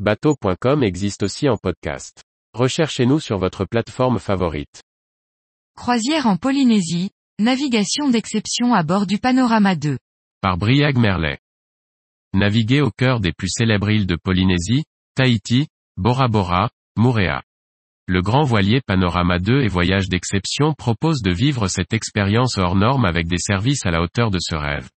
Bateau.com existe aussi en podcast. Recherchez-nous sur votre plateforme favorite. Croisière en Polynésie, navigation d'exception à bord du Panorama 2. Par Briag Merlet. Naviguer au cœur des plus célèbres îles de Polynésie, Tahiti, Bora Bora, Moorea. Le grand voilier Panorama 2 et voyage d'exception propose de vivre cette expérience hors norme avec des services à la hauteur de ce rêve.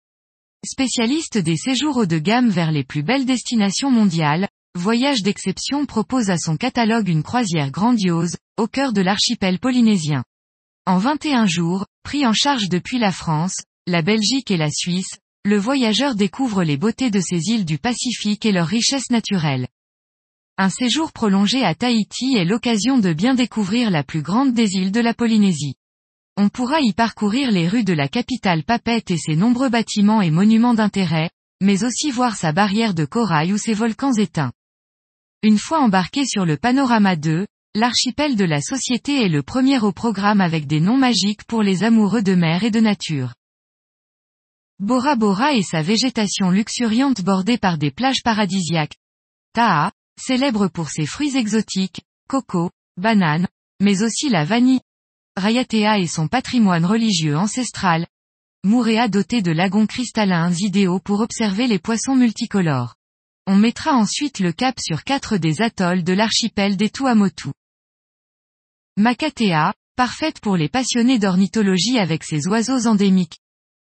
Spécialiste des séjours haut de gamme vers les plus belles destinations mondiales, Voyage d'exception propose à son catalogue une croisière grandiose, au cœur de l'archipel polynésien. En 21 jours, pris en charge depuis la France, la Belgique et la Suisse, le voyageur découvre les beautés de ces îles du Pacifique et leurs richesses naturelles. Un séjour prolongé à Tahiti est l'occasion de bien découvrir la plus grande des îles de la Polynésie. On pourra y parcourir les rues de la capitale Papette et ses nombreux bâtiments et monuments d'intérêt, mais aussi voir sa barrière de corail ou ses volcans éteints. Une fois embarqué sur le Panorama 2, l'archipel de la société est le premier au programme avec des noms magiques pour les amoureux de mer et de nature. Bora Bora et sa végétation luxuriante bordée par des plages paradisiaques. Taha, célèbre pour ses fruits exotiques, coco, bananes, mais aussi la vanille. Rayatea et son patrimoine religieux ancestral. Moorea doté de lagons cristallins idéaux pour observer les poissons multicolores. On mettra ensuite le cap sur quatre des atolls de l'archipel des Tuamotu. Makatea, parfaite pour les passionnés d'ornithologie avec ses oiseaux endémiques.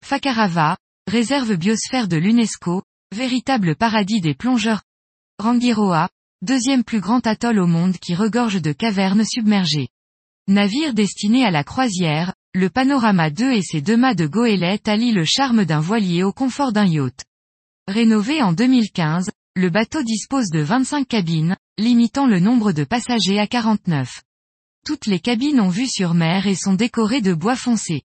Fakarava, réserve biosphère de l'UNESCO, véritable paradis des plongeurs. Rangiroa, deuxième plus grand atoll au monde qui regorge de cavernes submergées. Navire destiné à la croisière, le Panorama 2 et ses deux mâts de goélette allient le charme d'un voilier au confort d'un yacht. Rénové en 2015, le bateau dispose de 25 cabines, limitant le nombre de passagers à 49. Toutes les cabines ont vue sur mer et sont décorées de bois foncé.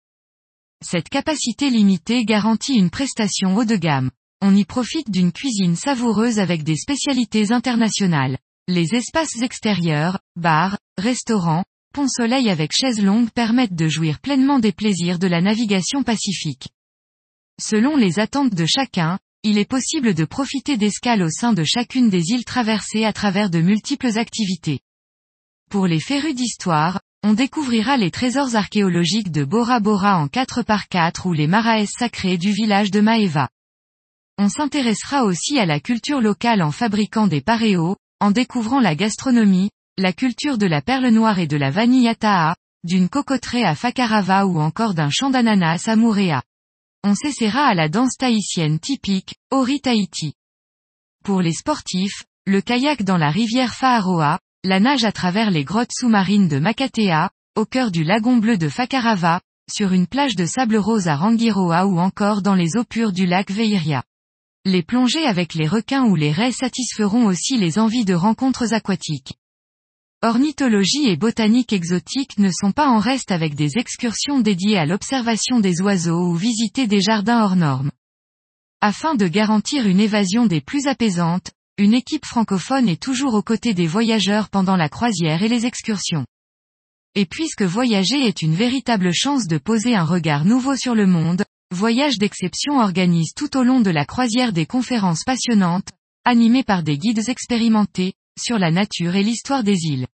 Cette capacité limitée garantit une prestation haut de gamme. On y profite d'une cuisine savoureuse avec des spécialités internationales. Les espaces extérieurs, bars, restaurants, pont soleil avec chaises longues permettent de jouir pleinement des plaisirs de la navigation pacifique. Selon les attentes de chacun, il est possible de profiter d'escales au sein de chacune des îles traversées à travers de multiples activités. Pour les férus d'histoire, on découvrira les trésors archéologiques de Bora Bora en 4x4 ou les maraès sacrés du village de Maeva. On s'intéressera aussi à la culture locale en fabriquant des paréos, en découvrant la gastronomie, la culture de la perle noire et de la vanille à d'une cocoterie à Fakarava ou encore d'un champ d'ananas à Moorea. On s'essaiera à la danse tahitienne typique, Ori Tahiti. Pour les sportifs, le kayak dans la rivière Faaroa, la nage à travers les grottes sous-marines de Makatea, au cœur du lagon bleu de Fakarava, sur une plage de sable rose à Rangiroa ou encore dans les eaux pures du lac Veiria. Les plongées avec les requins ou les raies satisferont aussi les envies de rencontres aquatiques. Ornithologie et botanique exotique ne sont pas en reste avec des excursions dédiées à l'observation des oiseaux ou visiter des jardins hors normes. Afin de garantir une évasion des plus apaisantes, une équipe francophone est toujours aux côtés des voyageurs pendant la croisière et les excursions. Et puisque voyager est une véritable chance de poser un regard nouveau sur le monde, Voyage d'exception organise tout au long de la croisière des conférences passionnantes, animées par des guides expérimentés, sur la nature et l'histoire des îles.